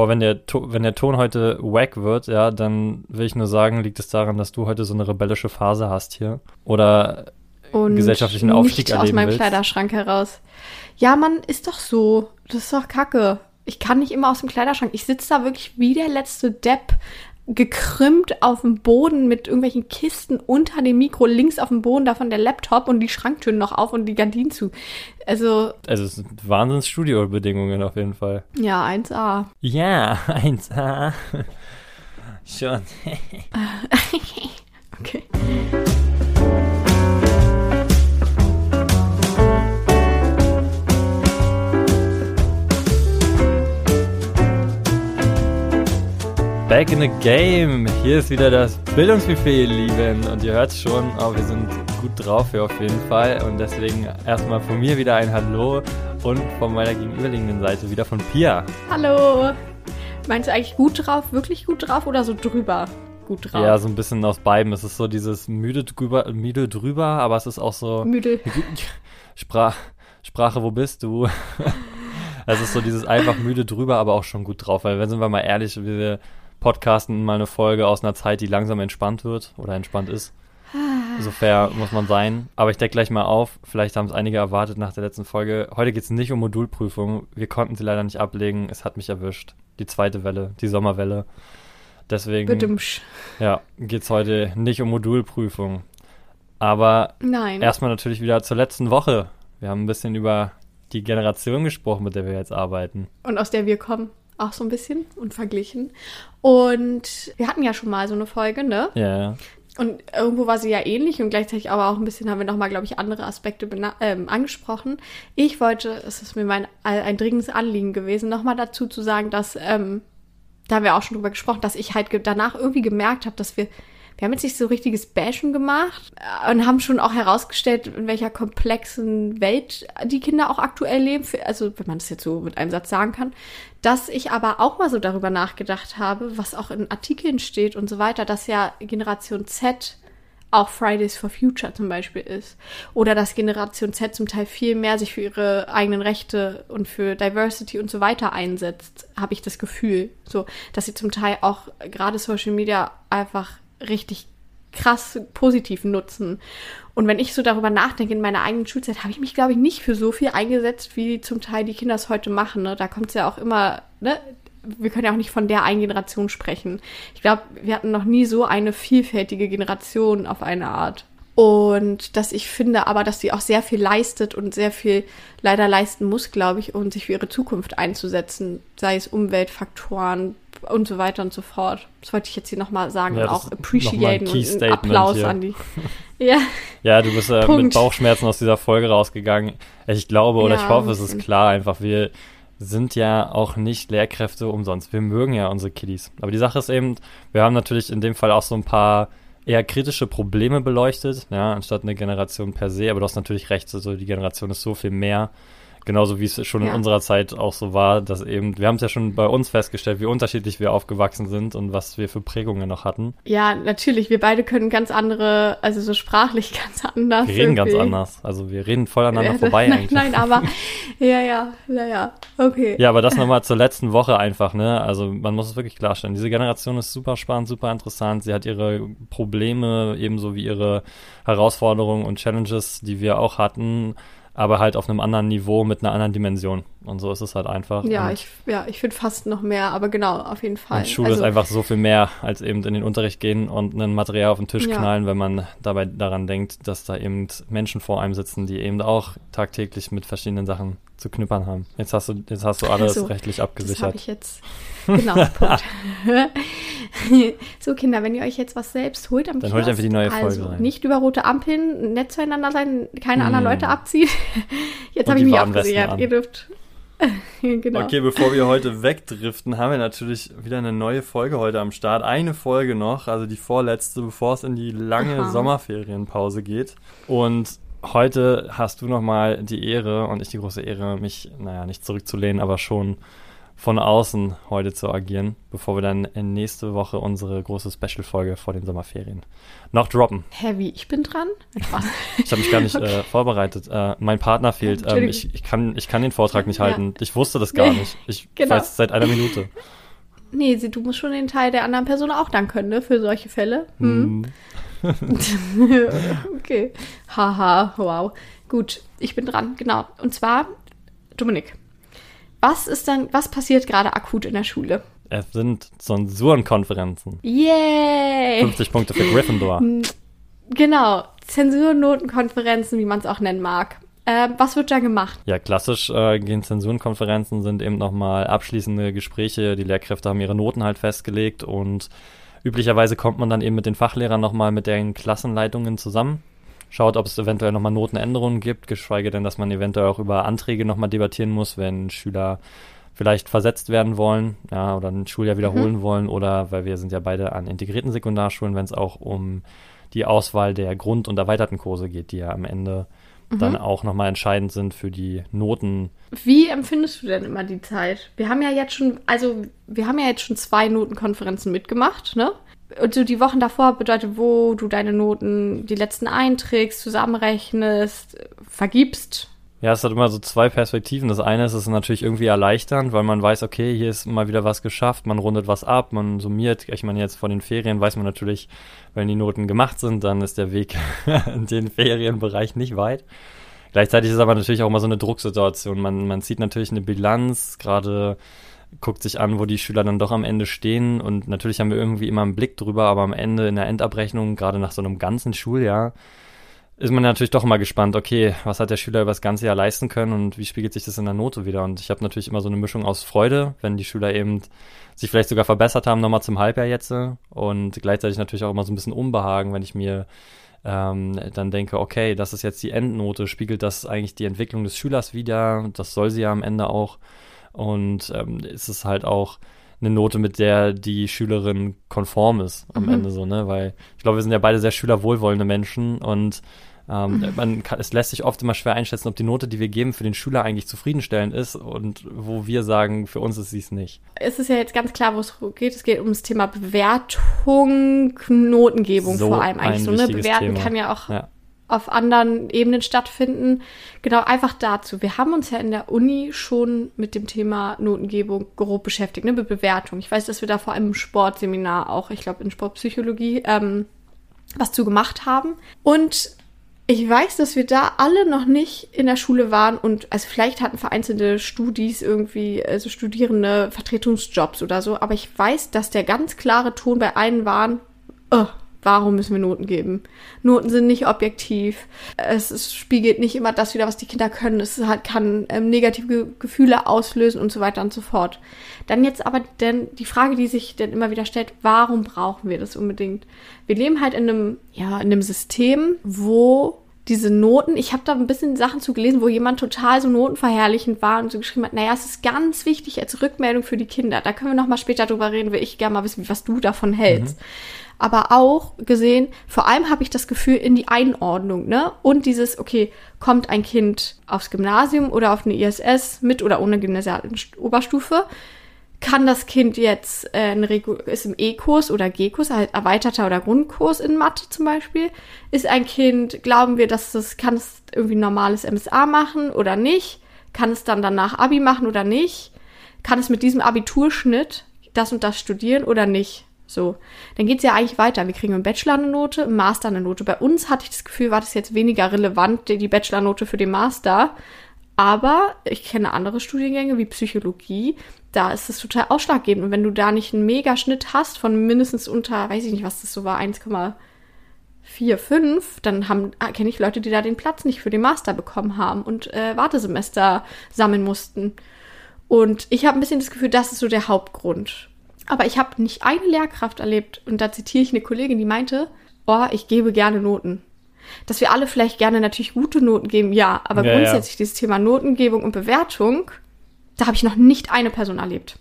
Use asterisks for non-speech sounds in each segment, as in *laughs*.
Boah, wenn der, wenn der Ton heute wack wird, ja, dann will ich nur sagen, liegt es daran, dass du heute so eine rebellische Phase hast hier. Oder Und gesellschaftlichen Aufstieg nicht aus erleben meinem willst. Kleiderschrank heraus. Ja, Mann, ist doch so. Das ist doch kacke. Ich kann nicht immer aus dem Kleiderschrank. Ich sitze da wirklich wie der letzte Depp, gekrümmt auf dem Boden mit irgendwelchen Kisten unter dem Mikro, links auf dem Boden, davon der Laptop und die Schranktüren noch auf und die Gardinen zu. Also, Also es sind Wahnsinns-Studio-Bedingungen auf jeden Fall. ja, 1A. Ja, *laughs* 1A. *laughs* Schon. *laughs* Okay. Back in the game. Hier ist wieder das Bildungsbuffet, ihr Lieben. Und ihr hört schon, oh, wir sind gut drauf hier auf jeden Fall. Und deswegen erstmal von mir wieder ein Hallo und von meiner gegenüberliegenden Seite wieder von Pia. Hallo. Meinst du eigentlich gut drauf, wirklich gut drauf oder so drüber gut drauf? Ja, so ein bisschen aus beiden. Es ist so dieses müde drüber, müde drüber, aber es ist auch so Müde. *laughs* Sprach, Sprache, wo bist du? *laughs* Es ist so dieses einfach müde drüber, aber auch schon gut drauf. Weil, wenn sind wir mal ehrlich, wir podcasten mal eine Folge aus einer Zeit, die langsam entspannt wird oder entspannt ist. So fair muss man sein. Aber ich decke gleich mal auf. Vielleicht haben es einige erwartet nach der letzten Folge. Heute geht es nicht um Modulprüfung. Wir konnten sie leider nicht ablegen. Es hat mich erwischt. Die zweite Welle, die Sommerwelle. Deswegen, Bedümsch. ja, geht es heute nicht um Modulprüfung. Aber Nein. Erstmal natürlich wieder zur letzten Woche. Wir haben ein bisschen über die Generation gesprochen, mit der wir jetzt arbeiten. Und aus der wir kommen. Auch so ein bisschen und verglichen. Und wir hatten ja schon mal so eine Folge, ne? Ja. Und irgendwo war sie ja ähnlich und gleichzeitig aber auch ein bisschen haben wir nochmal, glaube ich, andere Aspekte ähm, angesprochen. Ich wollte, es ist mir mein, ein dringendes Anliegen gewesen, nochmal dazu zu sagen, dass, ähm, da haben wir auch schon drüber gesprochen, dass ich halt danach irgendwie gemerkt habe, dass wir, wir haben jetzt nicht so richtiges Bashen gemacht äh, und haben schon auch herausgestellt, in welcher komplexen Welt die Kinder auch aktuell leben, also wenn man das jetzt so mit einem Satz sagen kann, dass ich aber auch mal so darüber nachgedacht habe, was auch in Artikeln steht und so weiter, dass ja Generation Z auch Fridays for Future zum Beispiel ist. Oder dass Generation Z zum Teil viel mehr sich für ihre eigenen Rechte und für Diversity und so weiter einsetzt, habe ich das Gefühl. So, dass sie zum Teil auch gerade Social Media einfach richtig krass positiv nutzen. Und wenn ich so darüber nachdenke, in meiner eigenen Schulzeit, habe ich mich, glaube ich, nicht für so viel eingesetzt, wie zum Teil die Kinder es heute machen. Ne? Da kommt es ja auch immer, ne? wir können ja auch nicht von der einen Generation sprechen. Ich glaube, wir hatten noch nie so eine vielfältige Generation auf eine Art. Und dass ich finde aber, dass sie auch sehr viel leistet und sehr viel leider leisten muss, glaube ich, um sich für ihre Zukunft einzusetzen, sei es Umweltfaktoren und so weiter und so fort. Das wollte ich jetzt hier nochmal sagen Ja, und auch appreciaten und einen Applaus hier. an die. *laughs* Ja, Ja, du bist äh, mit. Bauchschmerzen aus dieser Folge rausgegangen. Ich glaube oder Ja, ich hoffe, es ist klar einfach, wir sind ja auch nicht Lehrkräfte umsonst. Wir mögen ja unsere Kiddies. Aber die Sache ist eben, wir haben natürlich in dem Fall auch so ein paar eher kritische Probleme beleuchtet, ja, anstatt eine Generation per se. Aber du hast natürlich recht, also die Generation ist so viel mehr. Genauso wie es schon in Ja. unserer Zeit auch so war, dass eben, wir haben es ja schon bei uns festgestellt, wie unterschiedlich wir aufgewachsen sind und was wir für Prägungen noch hatten. ja, natürlich. Wir beide können ganz andere, also so sprachlich *laughs* ganz anders. Wir reden ganz irgendwie. anders. Also wir reden voll aneinander Ja, *laughs* vorbei nein, eigentlich. Nein, aber *laughs* ja, ja, ja, ja. Okay. Ja, aber das nochmal zur letzten Woche einfach, ne? Also man muss es wirklich klarstellen. Diese Generation ist super spannend, super interessant. Sie hat ihre Probleme, ebenso wie ihre Herausforderungen und Challenges, die wir auch hatten, aber halt auf einem anderen Niveau mit einer anderen Dimension. Und so ist es halt einfach. Ja, und, ich, ja, ich finde fast noch mehr, aber genau, auf jeden Fall. und Schule also, ist einfach so viel mehr, als eben in den Unterricht gehen und ein Material auf den Tisch Ja. knallen, wenn man dabei daran denkt, dass da eben Menschen vor einem sitzen, die eben auch tagtäglich mit verschiedenen Sachen zu knüppern haben. Jetzt hast du, jetzt hast du alles So, rechtlich das habe abgesichert. ich jetzt. Genau, Punkt. *laughs* so, Kinder, wenn ihr euch jetzt was selbst holt am Dann holt Kiosk, einfach die neue Folge also rein. nicht über rote Ampeln, nett zueinander sein, keine anderen Hm. Leute abziehen. *laughs* Jetzt habe ich mich abgesichert. Ihr dürft. *laughs* genau. Okay, bevor wir heute wegdriften, haben wir natürlich wieder eine neue Folge heute am Start. Eine Folge noch, also die vorletzte, bevor es in die lange Aha. Sommerferienpause geht. Und heute hast du nochmal die Ehre und ich die große Ehre, mich, naja, nicht zurückzulehnen, aber schon von außen heute zu agieren, bevor wir dann nächste Woche unsere große Special-Folge vor den Sommerferien noch droppen. Heavy, ich bin dran. *laughs* Ich habe mich gar nicht *laughs* äh, vorbereitet. Äh, mein Partner fehlt. Ähm, ich, ich, kann, ich kann den Vortrag nicht Ja. halten. Ich wusste das gar Nee, nicht. Ich *laughs* genau. weiß es seit einer Minute. Nee, sie, du musst schon den Teil der anderen Person auch dann können, ne? Für solche Fälle. Hm. *laughs* okay. Haha, wow. Gut, ich bin dran, genau. Und zwar, Dominik, was ist dann, was passiert gerade akut in der Schule? Es sind Zensurenkonferenzen. Yay! 50 Punkte für Gryffindor. *laughs* Genau, Zensurnotenkonferenzen, wie man es auch nennen mag. Äh, was wird da gemacht? Ja, klassisch äh, gehen Zensurenkonferenzen, sind eben nochmal abschließende Gespräche. Die Lehrkräfte haben ihre Noten halt festgelegt und üblicherweise kommt man dann eben mit den Fachlehrern nochmal mit den Klassenleitungen zusammen schaut, ob es eventuell nochmal Notenänderungen gibt, geschweige denn, dass man eventuell auch über Anträge nochmal debattieren muss, wenn Schüler vielleicht versetzt werden wollen, ja, oder ein Schuljahr wiederholen mhm. wollen, oder weil wir sind ja beide an integrierten Sekundarschulen, wenn es auch um die Auswahl der Grund- und erweiterten Kurse geht, die ja am Ende mhm. dann auch nochmal entscheidend sind für die Noten. Wie empfindest du denn immer die Zeit? Wir haben ja jetzt schon, also wir haben ja jetzt schon zwei Notenkonferenzen mitgemacht, ne? und so die Wochen davor bedeutet, wo du deine Noten, die letzten einträgst, zusammenrechnest, vergibst. Ja, es hat immer so zwei Perspektiven. Das eine ist es ist natürlich irgendwie erleichternd, weil man weiß, okay, hier ist mal wieder was geschafft, man rundet was ab, man summiert. Ich meine, jetzt vor den Ferien weiß man natürlich, wenn die Noten gemacht sind, dann ist der Weg *laughs* in den Ferienbereich nicht weit. Gleichzeitig ist aber natürlich auch immer so eine Drucksituation. Man, man zieht natürlich eine Bilanz, gerade guckt sich an, wo die Schüler dann doch am Ende stehen. Und natürlich haben wir irgendwie immer einen Blick drüber, aber am Ende in der Endabrechnung, gerade nach so einem ganzen Schuljahr, ist man natürlich doch immer gespannt, okay, was hat der Schüler über das ganze Jahr leisten können und wie spiegelt sich das in der Note wieder? Und ich habe natürlich immer so eine Mischung aus Freude, wenn die Schüler eben sich vielleicht sogar verbessert haben, nochmal zum Halbjahr jetzt. Und gleichzeitig natürlich auch immer so ein bisschen Unbehagen, wenn ich mir ähm, dann denke, okay, das ist jetzt die Endnote, spiegelt das eigentlich die Entwicklung des Schülers wieder? Das soll sie ja am Ende auch. Und ähm, ist es halt auch eine Note, mit der die Schülerin konform ist am mhm. Ende so, ne? Weil ich glaube, wir sind ja beide sehr schülerwohlwollende Menschen und ähm, mhm. man kann, es lässt sich oft immer schwer einschätzen, ob die Note, die wir geben, für den Schüler eigentlich zufriedenstellend ist und wo wir sagen, für uns ist sie es nicht. Es ist ja jetzt ganz klar, wo es geht. Es geht um das Thema Bewertung, Notengebung so vor allem eigentlich so. Ne? Bewerten Thema. kann ja auch ja auf anderen Ebenen stattfinden. Genau, einfach dazu. Wir haben uns ja in der Uni schon mit dem Thema Notengebung grob beschäftigt, ne, mit Bewertung. Ich weiß, dass wir da vor allem im Sportseminar auch, ich glaube in Sportpsychologie, ähm, was zu gemacht haben. Und ich weiß, dass wir da alle noch nicht in der Schule waren und also vielleicht hatten vereinzelte Studis irgendwie, also Studierende Vertretungsjobs oder so, aber ich weiß, dass der ganz klare Ton bei allen waren, oh, Warum müssen wir Noten geben? Noten sind nicht objektiv. Es, spiegelt nicht immer das wieder, was die Kinder können. Es hat, kann ähm, negative Gefühle auslösen und so weiter und so fort. Dann jetzt aber denn die Frage, die sich dann immer wieder stellt, warum brauchen wir das unbedingt? Wir leben halt in einem, ja, in einem System, wo diese Noten, ich habe da ein bisschen Sachen zu gelesen, wo jemand total so notenverherrlichend war und so geschrieben hat, naja, es ist ganz wichtig als Rückmeldung für die Kinder. Da können wir noch mal später drüber reden, will ich gerne mal wissen, was du davon hältst. Mhm aber auch gesehen, vor allem habe ich das Gefühl in die Einordnung, ne? Und dieses, okay, kommt ein Kind aufs Gymnasium oder auf eine ISS mit oder ohne gymnasiale Oberstufe? Kann das Kind jetzt äh, ein ist im E-Kurs oder G-Kurs, halt erweiterter oder Grundkurs in Mathe zum Beispiel? Ist ein Kind, glauben wir, dass das kann es irgendwie normales MSA machen oder nicht? Kann es dann danach Abi machen oder nicht? Kann es mit diesem Abiturschnitt das und das studieren oder nicht? So, dann geht's ja eigentlich weiter. Wir kriegen im Bachelor eine Note, im Master eine Note. Bei uns hatte ich das Gefühl, war das jetzt weniger relevant, die Bachelor-Note für den Master. Aber ich kenne andere Studiengänge wie Psychologie, da ist es total ausschlaggebend. Und wenn du da nicht einen Megaschnitt hast von mindestens unter, weiß ich nicht, was das so war, 1,4, 5, dann haben, kenne ich Leute, die da den Platz nicht für den Master bekommen haben und äh, Wartesemester sammeln mussten. Und ich habe ein bisschen das Gefühl, das ist so der Hauptgrund. Aber ich habe nicht eine Lehrkraft erlebt, und da zitiere ich eine Kollegin, die meinte, oh, ich gebe gerne Noten. Dass wir alle vielleicht gerne natürlich gute Noten geben, ja, aber ja, grundsätzlich ja. dieses Thema Notengebung und Bewertung, da habe ich noch nicht eine Person erlebt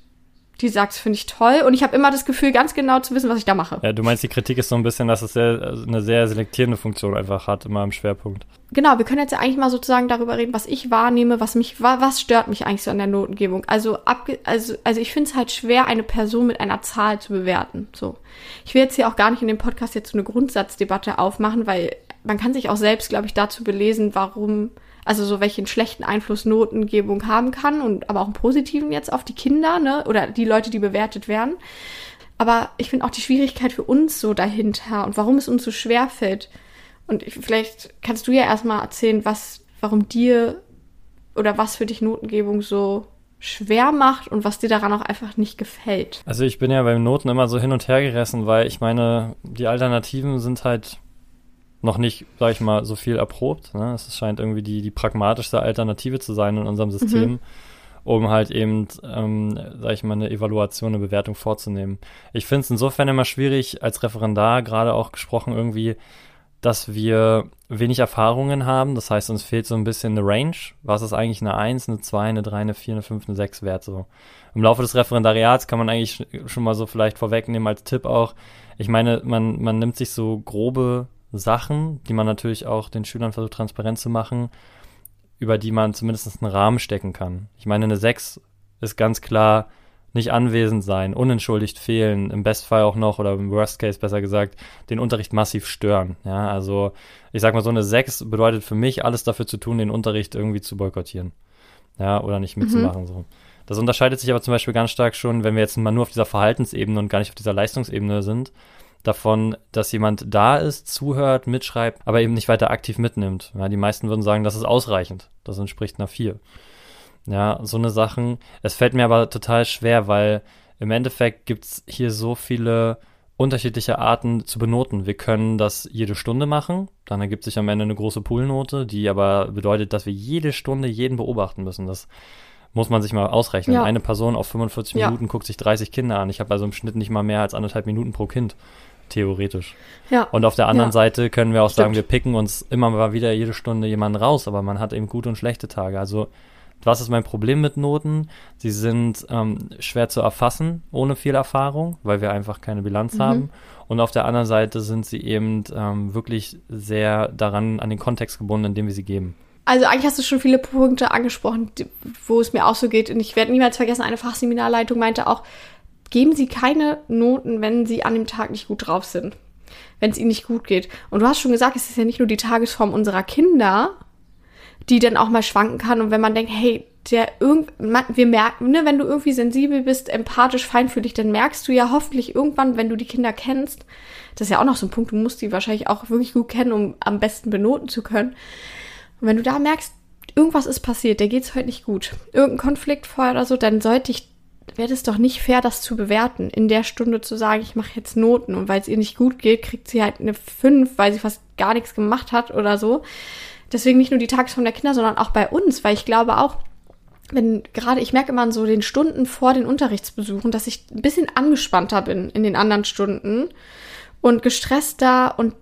die sagt, finde ich toll. Und ich habe immer das Gefühl, ganz genau zu wissen, was ich da mache. Ja, du meinst, die Kritik ist so ein bisschen, dass es sehr, also eine sehr selektierende Funktion einfach hat, immer im Schwerpunkt. Genau, wir können jetzt ja eigentlich mal sozusagen darüber reden, was ich wahrnehme, was mich, was stört mich eigentlich so an der Notengebung. Also, abge, also, also ich finde es halt schwer, eine Person mit einer Zahl zu bewerten. So. Ich will jetzt hier auch gar nicht in dem Podcast jetzt so eine Grundsatzdebatte aufmachen, weil man kann sich auch selbst, glaube ich, dazu belesen, warum also so welchen schlechten Einfluss Notengebung haben kann und aber auch einen positiven jetzt auf die Kinder, ne? Oder die Leute, die bewertet werden. Aber ich finde auch die Schwierigkeit für uns so dahinter und warum es uns so schwer fällt. Und vielleicht kannst du ja erstmal erzählen, was, warum dir oder was für dich Notengebung so schwer macht und was dir daran auch einfach nicht gefällt. Also ich bin ja beim Noten immer so hin und her gerissen, weil ich meine, die Alternativen sind halt noch nicht, sag ich mal, so viel erprobt. Ne? Es scheint irgendwie die, die pragmatischste Alternative zu sein in unserem System, mhm. um halt eben, ähm, sag ich mal, eine Evaluation, eine Bewertung vorzunehmen. Ich finde es insofern immer schwierig, als Referendar gerade auch gesprochen irgendwie, dass wir wenig Erfahrungen haben. Das heißt, uns fehlt so ein bisschen eine Range. Was ist eigentlich eine 1, eine 2, eine 3, eine 4, eine 5, eine 6 Wert so? Im Laufe des Referendariats kann man eigentlich schon mal so vielleicht vorwegnehmen als Tipp auch. Ich meine, man, man nimmt sich so grobe Sachen, die man natürlich auch den Schülern versucht transparent zu machen, über die man zumindest einen Rahmen stecken kann. Ich meine, eine 6 ist ganz klar, nicht anwesend sein, unentschuldigt fehlen, im Bestfall auch noch oder im Worst Case besser gesagt, den Unterricht massiv stören. Ja, also ich sag mal, so eine 6 bedeutet für mich alles dafür zu tun, den Unterricht irgendwie zu boykottieren. Ja, oder nicht mitzumachen, mhm. so. Das unterscheidet sich aber zum Beispiel ganz stark schon, wenn wir jetzt mal nur auf dieser Verhaltensebene und gar nicht auf dieser Leistungsebene sind, davon, dass jemand da ist, zuhört, mitschreibt, aber eben nicht weiter aktiv mitnimmt. Ja, die meisten würden sagen, das ist ausreichend. Das entspricht einer 4. Ja, so eine Sachen. Es fällt mir aber total schwer, weil im Endeffekt gibt es hier so viele unterschiedliche Arten zu benoten. Wir können das jede Stunde machen, dann ergibt sich am Ende eine große Poolnote, die aber bedeutet, dass wir jede Stunde jeden beobachten müssen. Das muss man sich mal ausrechnen. Ja. Eine Person auf 45 ja. Minuten guckt sich 30 Kinder an. Ich habe also im Schnitt nicht mal mehr als anderthalb Minuten pro Kind, theoretisch. Ja. Und auf der anderen ja. Seite können wir auch Stimmt. sagen, wir picken uns immer mal wieder jede Stunde jemanden raus, aber man hat eben gute und schlechte Tage. Also was ist mein Problem mit Noten? Sie sind ähm, schwer zu erfassen, ohne viel Erfahrung, weil wir einfach keine Bilanz mhm. haben. Und auf der anderen Seite sind sie eben ähm, wirklich sehr daran an den Kontext gebunden, in dem wir sie geben. Also eigentlich hast du schon viele Punkte angesprochen, wo es mir auch so geht. Und ich werde niemals vergessen, eine Fachseminarleitung meinte auch, geben Sie keine Noten, wenn Sie an dem Tag nicht gut drauf sind. Wenn es Ihnen nicht gut geht. Und du hast schon gesagt, es ist ja nicht nur die Tagesform unserer Kinder, die dann auch mal schwanken kann. Und wenn man denkt, hey, der irgend, wir merken, ne, wenn du irgendwie sensibel bist, empathisch, feinfühlig, dann merkst du ja hoffentlich irgendwann, wenn du die Kinder kennst, das ist ja auch noch so ein Punkt, du musst die wahrscheinlich auch wirklich gut kennen, um am besten benoten zu können. Und wenn du da merkst, irgendwas ist passiert, der geht's heute nicht gut, irgendein Konflikt vorher oder so, dann sollte ich, wäre es doch nicht fair, das zu bewerten, in der Stunde zu sagen, ich mache jetzt Noten und weil es ihr nicht gut geht, kriegt sie halt eine 5, weil sie fast gar nichts gemacht hat oder so. Deswegen nicht nur die Tagesform der Kinder, sondern auch bei uns, weil ich glaube auch, wenn gerade, ich merke immer so den Stunden vor den Unterrichtsbesuchen, dass ich ein bisschen angespannter bin in den anderen Stunden und gestresster und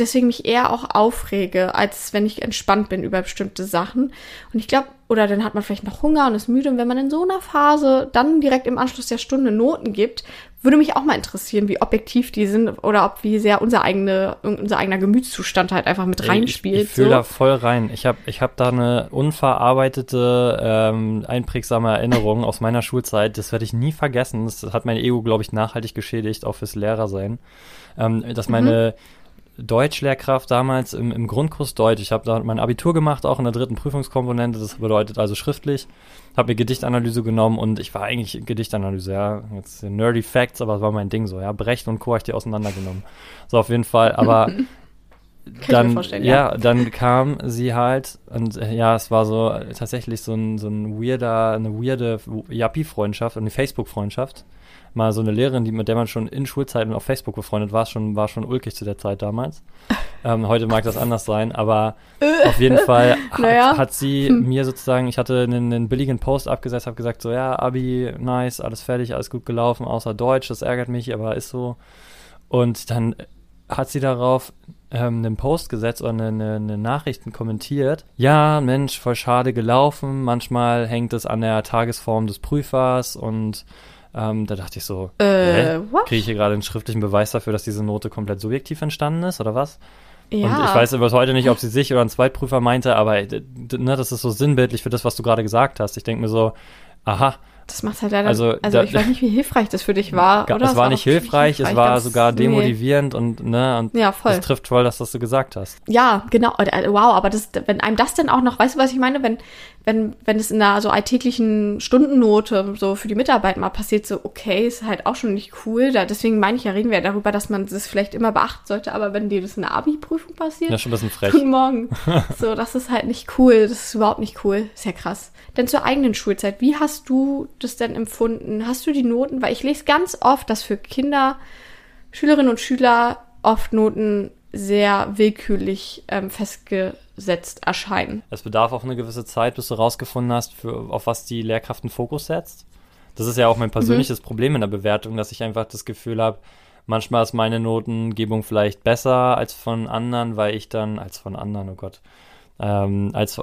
deswegen mich eher auch aufrege, als wenn ich entspannt bin über bestimmte Sachen. Und ich glaube, oder dann hat man vielleicht noch Hunger und ist müde. Und wenn man in so einer Phase dann direkt im Anschluss der Stunde Noten gibt, würde mich auch mal interessieren, wie objektiv die sind oder ob wie sehr unser, eigene, unser eigener Gemütszustand halt einfach mit reinspielt. Ich, ich fühle so. da voll rein. Ich habe ich hab da eine unverarbeitete, ähm, einprägsame Erinnerung aus meiner Schulzeit. Das werde ich nie vergessen. Das hat mein Ego, glaube ich, nachhaltig geschädigt, auch fürs Lehrersein. Ähm, dass meine mhm Deutschlehrkraft damals im, im Grundkurs Deutsch. Ich habe da mein Abitur gemacht, auch in der dritten Prüfungskomponente. Das bedeutet also schriftlich. Habe mir Gedichtanalyse genommen und ich war eigentlich Gedichtanalyse, ja. Jetzt nerdy Facts, aber es war mein Ding so, ja. Brecht und Co. habe ich die auseinandergenommen. So auf jeden Fall, aber *laughs* dann, ja. ja, dann kam sie halt und ja, es war so tatsächlich so ein, so ein weirder, eine weirde Yappi-Freundschaft und eine Facebook-Freundschaft mal so eine Lehrerin, die, mit der man schon in Schulzeiten auf Facebook befreundet war, schon, war schon ulkig zu der Zeit damals. *laughs* Ähm, heute mag das anders sein, aber auf jeden Fall *laughs* hat, naja. hat sie hm. mir sozusagen, ich hatte einen, einen billigen Post abgesetzt, habe gesagt so, ja, Abi, nice, alles fertig, alles gut gelaufen, außer Deutsch, das ärgert mich, aber ist so. Und dann hat sie darauf ähm, einen Post gesetzt oder eine, eine, eine Nachrichten kommentiert. Ja, Mensch, voll schade gelaufen. Manchmal hängt es an der Tagesform des Prüfers und ähm, da dachte ich so, äh, kriege ich hier gerade einen schriftlichen Beweis dafür, dass diese Note komplett subjektiv entstanden ist oder was? Ja. Und ich weiß bis heute nicht, ob sie sich oder einen Zweitprüfer meinte, aber ne, das ist so sinnbildlich für das, was du gerade gesagt hast. Ich denke mir so, aha, das macht halt leider. Also, Also, da- ich weiß nicht, wie hilfreich das für dich war, oder? es war nicht auch wirklich hilfreich, es hilfreich, war sogar nee. demotivierend und, ne, und Ja, voll. das trifft voll, dass das du gesagt hast. Ja, genau. Äh, Wow, aber das, wenn einem das denn auch noch, weißt du, was ich meine? Wenn, wenn, wenn es in einer so alltäglichen Stundennote so für die Mitarbeit mal passiert, so, okay, ist halt auch schon nicht cool. Da, deswegen meine ich ja, reden wir ja darüber, dass man das vielleicht immer beachten sollte, aber wenn dir das in der Abi-Prüfung passiert, Ja, schon ein bisschen frech. Guten Morgen. *laughs* So, das ist halt nicht cool. Das ist überhaupt nicht cool. Ist ja krass. Denn zur eigenen Schulzeit, wie hast du das denn empfunden? Hast du die Noten? Weil ich lese ganz oft, dass für Kinder, Schülerinnen und Schüler oft Noten sehr willkürlich ähm, festgesetzt erscheinen. Es bedarf auch eine gewisse Zeit, bis du rausgefunden hast, für, auf was die Lehrkraft einen Fokus setzt. Das ist ja auch mein persönliches Problem in der Bewertung, dass ich einfach das Gefühl habe, manchmal ist meine Notengebung vielleicht besser als von anderen, weil ich dann, als von anderen, oh Gott, ähm, als,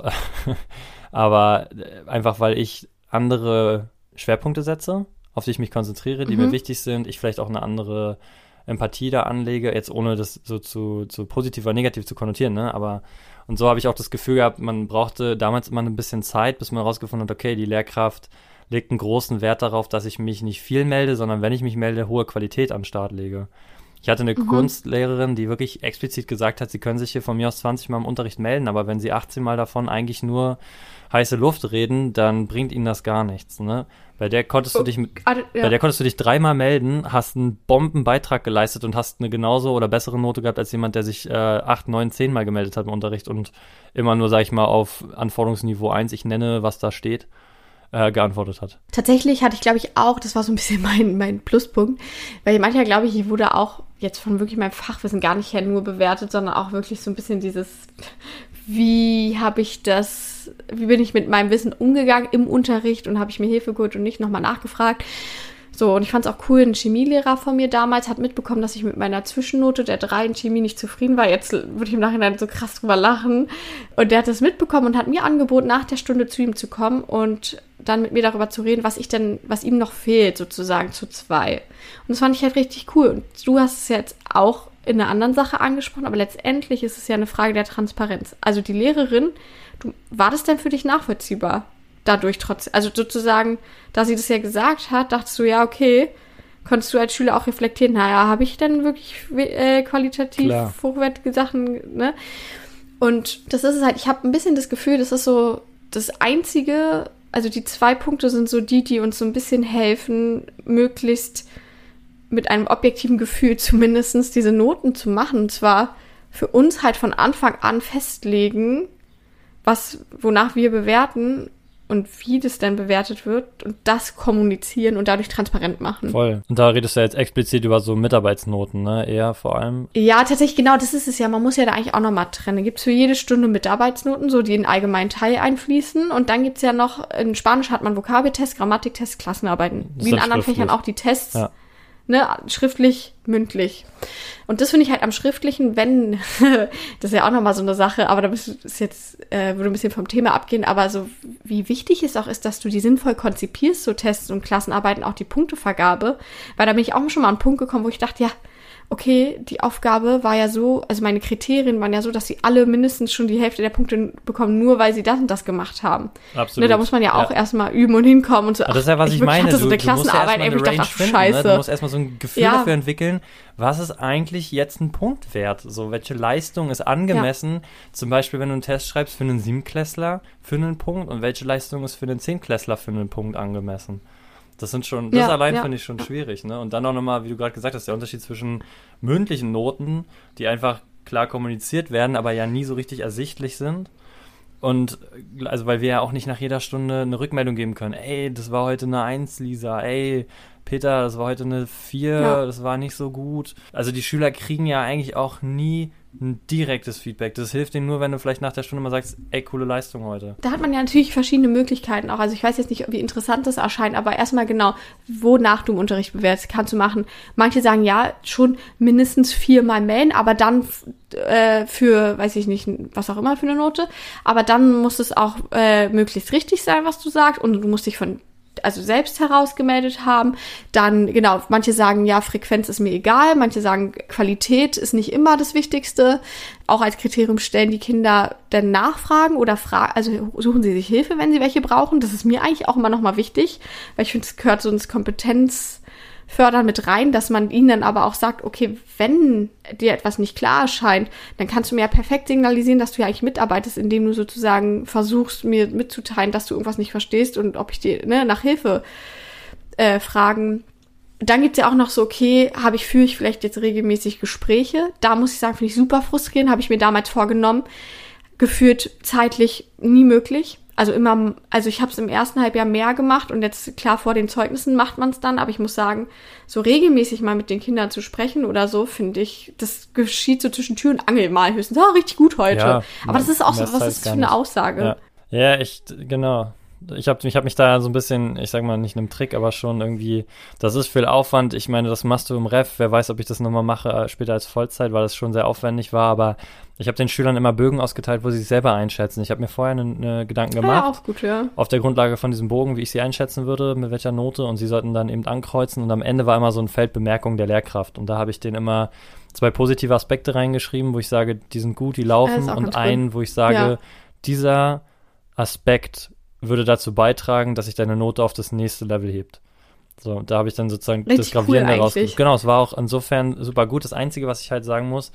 *laughs* aber äh, einfach weil ich andere Schwerpunkte setze, auf die ich mich konzentriere, die Mhm. mir wichtig sind, ich vielleicht auch eine andere Empathie da anlege, jetzt ohne das so zu, zu positiv oder negativ zu konnotieren, ne, aber und so habe ich auch das Gefühl gehabt, man brauchte damals immer ein bisschen Zeit, bis man herausgefunden hat, okay, die Lehrkraft legt einen großen Wert darauf, dass ich mich nicht viel melde, sondern wenn ich mich melde, hohe Qualität den Start lege. Ich hatte eine Mhm. Kunstlehrerin, die wirklich explizit gesagt hat, sie können sich hier von mir aus 20 Mal im Unterricht melden, aber wenn sie 18 Mal davon eigentlich nur heiße Luft reden, dann bringt ihnen das gar nichts. Ne? Bei der konntest du dich mit, Ah, bei ja. der konntest du dich dreimal melden, hast einen Bombenbeitrag geleistet und hast eine genauso oder bessere Note gehabt als jemand, der sich äh, acht, neun, zehn Mal gemeldet hat im Unterricht und immer nur, sag ich mal, auf Anforderungsniveau 1, ich nenne, was da steht, äh, geantwortet hat. Tatsächlich hatte ich, glaube ich, auch, das war so ein bisschen *laughs* mein, mein Pluspunkt, weil manchmal, glaube ich, ich wurde auch jetzt von wirklich meinem Fachwissen gar nicht her nur bewertet, sondern auch wirklich so ein bisschen dieses, wie habe ich das, wie bin ich mit meinem Wissen umgegangen im Unterricht und habe ich mir Hilfe geholt und nicht nochmal nachgefragt. So, und ich fand es auch cool, ein Chemielehrer von mir damals hat mitbekommen, dass ich mit meiner Zwischennote der 3 in Chemie nicht zufrieden war. Jetzt würde ich im Nachhinein so krass drüber lachen. Und der hat das mitbekommen und hat mir angeboten, nach der Stunde zu ihm zu kommen und dann mit mir darüber zu reden, was ich denn, was ihm noch fehlt, sozusagen zu zwei. Und das fand ich halt richtig cool. Und du hast es jetzt auch in einer anderen Sache angesprochen, aber letztendlich ist es ja eine Frage der Transparenz. Also die Lehrerin, du, war das denn für dich nachvollziehbar? Dadurch trotzdem, also sozusagen, da sie das ja gesagt hat, dachtest du, ja, okay, konntest du als Schüler auch reflektieren, naja, habe ich denn wirklich äh, qualitativ Klar. hochwertige Sachen, ne? Und das ist es halt, ich habe ein bisschen das Gefühl, das ist so das einzige, also die zwei Punkte sind so die, die uns so ein bisschen helfen, möglichst mit einem objektiven Gefühl *laughs* zumindestens diese Noten zu machen. Und zwar für uns halt von Anfang an festlegen, was, wonach wir bewerten und wie das dann bewertet wird und das kommunizieren und dadurch transparent machen. Voll. Und da redest du jetzt explizit über so Mitarbeitsnoten, ne? Eher vor allem. Ja, tatsächlich, genau, das ist es ja. Man muss ja da eigentlich auch nochmal trennen. Gibt es für jede Stunde Mitarbeitsnoten, so die in den allgemeinen Teil einfließen. Und dann gibt's ja noch, in Spanisch hat man Vokabeltest, Grammatiktest, Klassenarbeiten. Das Wie in anderen. Fächern auch die Tests. Ja. Ne, schriftlich, mündlich. Und das finde ich halt am schriftlichen, wenn, *laughs* das ist ja auch nochmal so eine Sache, aber da ist jetzt, äh, würde ein bisschen vom Thema abgehen, aber so wie wichtig es auch ist, dass du die sinnvoll konzipierst, so Tests und Klassenarbeiten, auch die Punktevergabe, weil da bin ich auch schon mal an einen Punkt gekommen, wo ich dachte, ja, okay, die Aufgabe war ja so, also meine Kriterien waren ja so, dass sie alle mindestens schon die Hälfte der Punkte bekommen, nur weil sie das und das gemacht haben. Absolut. Ne, da muss man ja auch Ja. erstmal üben und hinkommen und so. Aber das ist ja, was ich, wirklich meine. hatte so eine du, ja Klassenarbeit, erstmal ey, eine ich dachte, ach, finden, scheiße. ne? Du musst erstmal so ein Gefühl Ja. dafür entwickeln, was ist eigentlich jetzt ein Punkt wert? So, welche Leistung ist angemessen? Zum Beispiel, wenn du einen Test schreibst für einen Siebenklässler für einen Punkt und welche Leistung ist für einen Zehnklässler für einen Punkt angemessen? Das sind schon, das Ja, allein ja. finde ich schon schwierig, ne? Und dann auch nochmal, wie du gerade gesagt hast, der Unterschied zwischen mündlichen Noten, die einfach klar kommuniziert werden, aber ja nie so richtig ersichtlich sind. Und also weil wir ja auch nicht nach jeder Stunde eine Rückmeldung geben können. Ey, das war heute eine Eins, Lisa. Ey, Peter, das war heute eine Vier, Ja. das war nicht so gut. Also die Schüler kriegen ja eigentlich auch nie ein direktes Feedback. Das hilft denen nur, wenn du vielleicht nach der Stunde mal sagst, ey, coole Leistung heute. Da hat man ja natürlich verschiedene Möglichkeiten auch. Also ich weiß jetzt nicht, wie interessant das erscheint, aber erstmal genau, wonach du im Unterricht bewertest, kannst du machen. Manche sagen ja, schon mindestens viermal melden, aber dann äh, für, weiß ich nicht, was auch immer für eine Note. Aber dann muss es auch äh, möglichst richtig sein, was du sagst. Und du musst dich von also selbst herausgemeldet haben. Dann, genau, manche sagen, ja, Frequenz ist mir egal, manche sagen, Qualität ist nicht immer das Wichtigste. Auch als Kriterium stellen die Kinder dann Nachfragen oder fragen, also suchen sie sich Hilfe, wenn sie welche brauchen. Das ist mir eigentlich auch immer nochmal wichtig, weil ich finde, es gehört so ins Kompetenz fördern mit rein, dass man ihnen dann aber auch sagt, okay, wenn dir etwas nicht klar erscheint, dann kannst du mir ja perfekt signalisieren, dass du ja eigentlich mitarbeitest, indem du sozusagen versuchst, mir mitzuteilen, dass du irgendwas nicht verstehst und ob ich dir ne, nach Hilfe äh, fragen. Dann gibt's ja auch noch so, okay, habe ich, führe ich vielleicht jetzt regelmäßig Gespräche. Da muss ich sagen, finde ich super frustrierend, habe ich mir damals vorgenommen. Geführt zeitlich nie möglich also immer, also ich habe es im ersten Halbjahr mehr gemacht und jetzt klar vor den Zeugnissen macht man es dann, aber ich muss sagen, so regelmäßig mal mit den Kindern zu sprechen oder so, finde ich, das geschieht so zwischen Tür und Angel mal höchstens. Oh, richtig gut heute. Ja, aber das ist auch so, was ist das für eine Aussage? Ja, ja ich, genau ich habe ich hab mich da so ein bisschen, ich sag mal nicht einem Trick, aber schon irgendwie, das ist viel Aufwand. Ich meine, das machst du im Ref. Wer weiß, ob ich das nochmal mache äh, später als Vollzeit, weil das schon sehr aufwendig war. Aber ich habe den Schülern immer Bögen ausgeteilt, wo sie sich selber einschätzen. Ich habe mir vorher eine, eine Gedanken gemacht. Ja, auch gut, ja. Auf der Grundlage von diesem Bogen, wie ich sie einschätzen würde, mit welcher Note. Und sie sollten dann eben ankreuzen. Und am Ende war immer so ein Feld Bemerkung der Lehrkraft. Und da habe ich den immer zwei positive Aspekte reingeschrieben, wo ich sage, die sind gut, die laufen. und einen, wo ich sage, ja. dieser Aspekt würde dazu beitragen, dass sich deine Note auf das nächste Level hebt. So, da habe ich dann sozusagen Richtig das Gravierende cool rausgesucht. Genau, es war auch insofern super gut. Das Einzige, was ich halt sagen muss,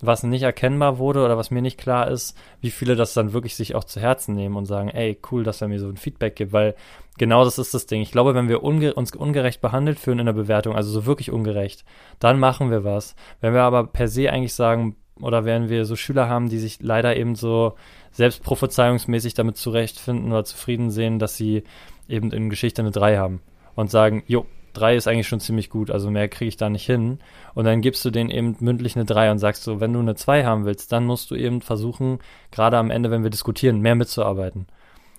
was nicht erkennbar wurde oder was mir nicht klar ist, wie viele das dann wirklich sich auch zu Herzen nehmen und sagen, ey, cool, dass er mir so ein Feedback gibt, weil genau das ist das Ding. Ich glaube, wenn wir unge uns ungerecht behandelt fühlen in der Bewertung, also so wirklich ungerecht, dann machen wir was. Wenn wir aber per se eigentlich sagen, oder wenn wir so Schüler haben, die sich leider eben so selbst prophezeiungsmäßig damit zurechtfinden oder zufrieden sehen, dass sie eben in Geschichte eine 3 haben und sagen, jo, 3 ist eigentlich schon ziemlich gut, also mehr kriege ich da nicht hin. Und dann gibst du denen eben mündlich eine 3 und sagst so, wenn du eine 2 haben willst, dann musst du eben versuchen, gerade am Ende, wenn wir diskutieren, mehr mitzuarbeiten.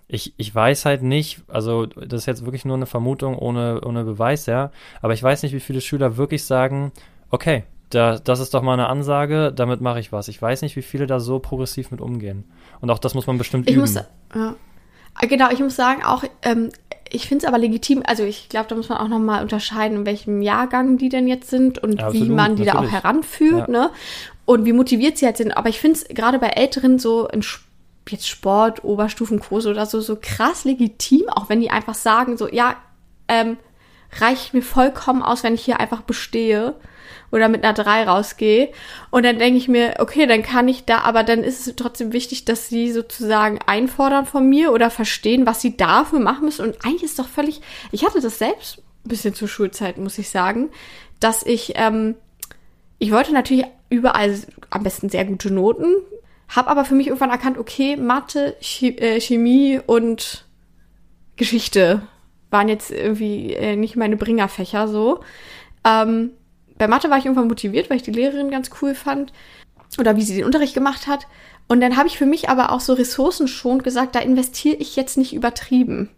Ich, ich weiß halt nicht, also das ist jetzt wirklich nur eine Vermutung ohne, ohne Beweis, ja, aber ich weiß nicht, wie viele Schüler wirklich sagen, okay, da, das ist doch mal eine Ansage, damit mache ich was. Ich weiß nicht, wie viele da so progressiv mit umgehen. Und auch das muss man bestimmt ich üben. Muss, ja. Genau, ich muss sagen, auch, ähm, ich finde es aber legitim, also ich glaube, da muss man auch nochmal unterscheiden, in welchem Jahrgang die denn jetzt sind und ja, absolut, wie man die natürlich. da auch heranführt, ja. ne? Und wie motiviert sie halt sind. Aber ich finde es gerade bei Älteren so in jetzt Sport, Oberstufenkurse oder so, so krass legitim, auch wenn die einfach sagen, so, ja, ähm, reicht mir vollkommen aus, wenn ich hier einfach bestehe oder mit einer 3 rausgehe. Und dann denke ich mir, okay, dann kann ich da, aber dann ist es trotzdem wichtig, dass sie sozusagen einfordern von mir oder verstehen, was sie dafür machen müssen. Und eigentlich ist doch völlig, ich hatte das selbst ein bisschen zur Schulzeit, muss ich sagen, dass ich, ähm, ich wollte natürlich überall am besten sehr gute Noten, habe aber für mich irgendwann erkannt, okay, Mathe, äh, Chemie und Geschichte waren jetzt irgendwie äh, nicht meine Bringerfächer so. Ähm, bei Mathe war ich irgendwann motiviert, weil ich die Lehrerin ganz cool fand oder wie sie den Unterricht gemacht hat. Und dann habe ich für mich aber auch so ressourcenschonend gesagt, da investiere ich jetzt nicht übertrieben.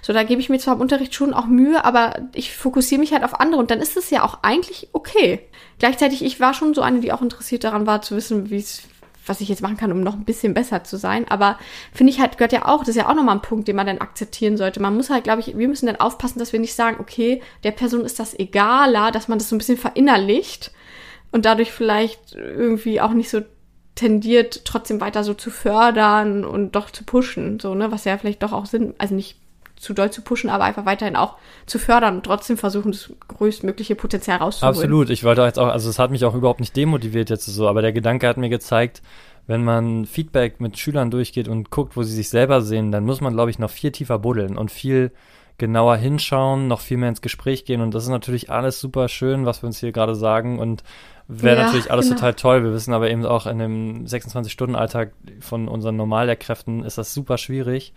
So, da gebe ich mir zwar im Unterricht schon auch Mühe, aber ich fokussiere mich halt auf andere und dann ist es ja auch eigentlich okay. Gleichzeitig, ich war schon so eine, die auch interessiert daran war, zu wissen, wie es was ich jetzt machen kann, um noch ein bisschen besser zu sein. Aber finde ich halt, gehört ja auch, das ist ja auch nochmal ein Punkt, den man dann akzeptieren sollte. Man muss halt, glaube ich, wir müssen dann aufpassen, dass wir nicht sagen, okay, der Person ist das egaler, dass man das so ein bisschen verinnerlicht und dadurch vielleicht irgendwie auch nicht so tendiert, trotzdem weiter so zu fördern und doch zu pushen, so, ne, was ja vielleicht doch auch Sinn, also nicht zu doll zu pushen, aber einfach weiterhin auch zu fördern und trotzdem versuchen, das größtmögliche Potenzial rauszuholen. Absolut. Ich wollte jetzt auch, also es hat mich auch überhaupt nicht demotiviert jetzt so, aber der Gedanke hat mir gezeigt, wenn man Feedback mit Schülern durchgeht und guckt, wo sie sich selber sehen, dann muss man, glaube ich, noch viel tiefer buddeln und viel genauer hinschauen, noch viel mehr ins Gespräch gehen. Und das ist natürlich alles super schön, was wir uns hier gerade sagen. Und wäre ja, natürlich alles genau. total toll. Wir wissen aber eben auch in dem 26-Stunden-Alltag von unseren Normallehrkräften ist das super schwierig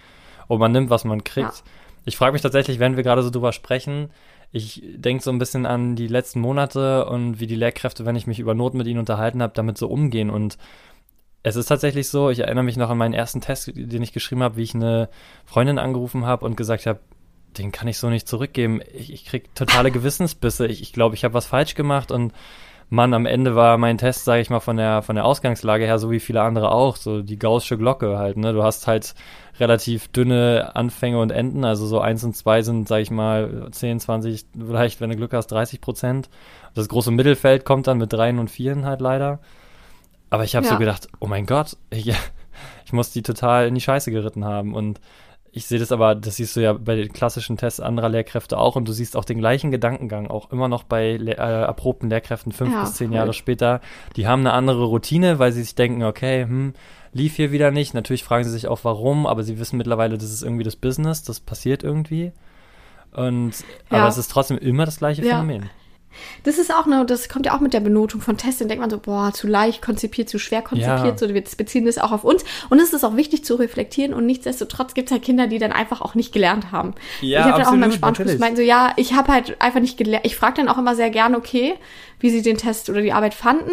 und man nimmt, was man kriegt. Ja. Ich frage mich tatsächlich, wenn wir gerade so drüber sprechen, ich denke so ein bisschen an die letzten Monate und wie die Lehrkräfte, wenn ich mich über Noten mit ihnen unterhalten habe, damit so umgehen. Und es ist tatsächlich so, ich erinnere mich noch an meinen ersten Test, den ich geschrieben habe, wie ich eine Freundin angerufen habe und gesagt habe, den kann ich so nicht zurückgeben. Ich, ich kriege totale Gewissensbisse. Ich, ich glaube, ich habe was falsch gemacht und Mann, am Ende war mein Test, sage ich mal, von der, von der Ausgangslage her, so wie viele andere auch, so die gaußsche Glocke halt, ne? Du hast halt relativ dünne Anfänge und Enden, also so eins und zwei sind, sage ich mal, 10, 20, vielleicht, wenn du Glück hast, 30 Prozent. Das große Mittelfeld kommt dann mit dreien und vieren halt leider. Aber ich habe ja. so gedacht, oh mein Gott, ich, *laughs* ich muss die total in die Scheiße geritten haben und ich sehe das aber, das siehst du ja bei den klassischen Tests anderer Lehrkräfte auch und du siehst auch den gleichen Gedankengang auch immer noch bei äh, erprobten Lehrkräften fünf ja, bis zehn Jahre später. Die haben eine andere Routine, weil sie sich denken, okay, hm, lief hier wieder nicht. Natürlich fragen sie sich auch warum, aber sie wissen mittlerweile, das ist irgendwie das Business, das passiert irgendwie. Und ja. aber es ist trotzdem immer das gleiche ja. Phänomen. Das ist auch, ne, das kommt ja auch mit der Benotung von Tests. Dann denkt man so, boah, zu leicht konzipiert, zu schwer konzipiert. Ja. So, wir beziehen das auch auf uns. Und es ist auch wichtig zu reflektieren. Und nichtsdestotrotz gibt es halt Kinder, die dann einfach auch nicht gelernt haben. Ja, ich habe dann auch in meinem Spanischkurs gemeint, so, ja, ich habe halt einfach nicht gelernt. Ich frage dann auch immer sehr gerne, okay, wie sie den Test oder die Arbeit fanden.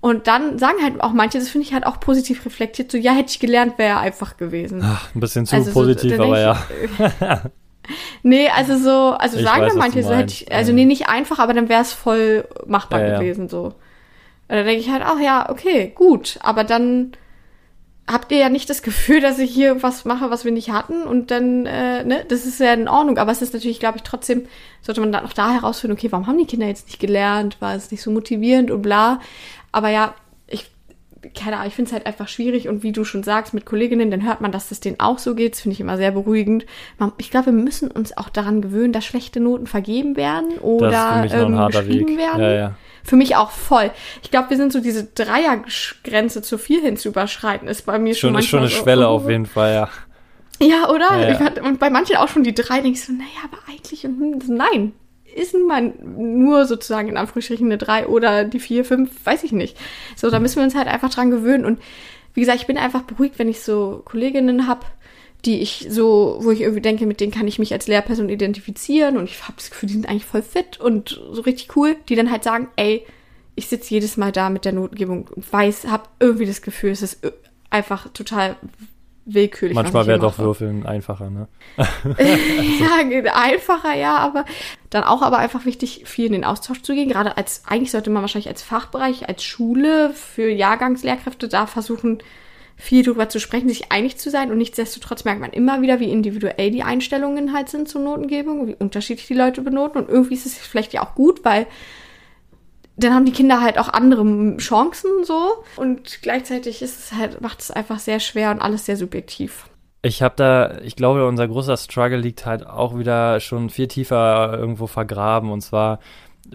Und dann sagen halt auch manche, das finde ich halt auch positiv reflektiert, so, ja, hätte ich gelernt, wäre einfach gewesen. Ach, ein bisschen zu also positiv, so, aber *laughs* ja. Nee, also so, also ich sagen weiß, manche so, hätte ich, also nee, nicht einfach, aber dann wäre es voll machbar ja, gewesen, so. Und dann denke ich halt, ach ja, okay, gut, aber dann habt ihr ja nicht das Gefühl, dass ich hier was mache, was wir nicht hatten und dann, äh, ne, das ist ja in Ordnung, aber es ist natürlich, glaube ich, trotzdem, sollte man dann auch da herausfinden, okay, warum haben die Kinder jetzt nicht gelernt, war es nicht so motivierend und bla, aber ja, keine Ahnung, ich finde es halt einfach schwierig und wie du schon sagst, mit Kolleginnen, dann hört man, dass das denen auch so geht. Das finde ich immer sehr beruhigend. Ich glaube, wir müssen uns auch daran gewöhnen, dass schlechte Noten vergeben werden oder ähm, geschrieben Weg. werden. Ja, ja. Für mich auch voll. Ich glaube, wir sind so diese Dreiergrenze zu viel hin zu überschreiten, ist bei mir schon schon, ist schon eine Schwelle oh, auf jeden Fall, ja. Ja, oder? Ja, ja. und bei manchen auch schon die drei, denke ich so, naja, aber eigentlich, hm, nein, ist man nur sozusagen in Anführungsstrichen eine 3 oder die 4, 5, weiß ich nicht. So, da müssen wir uns halt einfach dran gewöhnen. Und wie gesagt, ich bin einfach beruhigt, wenn ich so Kolleginnen habe, die ich so, wo ich irgendwie denke, mit denen kann ich mich als Lehrperson identifizieren und ich habe das Gefühl, die sind eigentlich voll fit und so richtig cool, die dann halt sagen, ey, ich sitze jedes Mal da mit der Notgebung und weiß, habe irgendwie das Gefühl, es ist einfach total willkürlich. Manchmal wäre doch Würfeln einfacher, ne? *laughs* ja, einfacher, ja, aber dann auch aber einfach wichtig, viel in den Austausch zu gehen. Gerade als, eigentlich sollte man wahrscheinlich als Fachbereich, als Schule für Jahrgangslehrkräfte da versuchen, viel darüber zu sprechen, sich einig zu sein und nichtsdestotrotz merkt man immer wieder, wie individuell die Einstellungen halt sind zur Notengebung, wie unterschiedlich die Leute benoten und irgendwie ist es vielleicht ja auch gut, weil dann haben die Kinder halt auch andere Chancen so und gleichzeitig ist es halt, macht es einfach sehr schwer und alles sehr subjektiv. Ich habe da, ich glaube, unser großer Struggle liegt halt auch wieder schon viel tiefer irgendwo vergraben und zwar,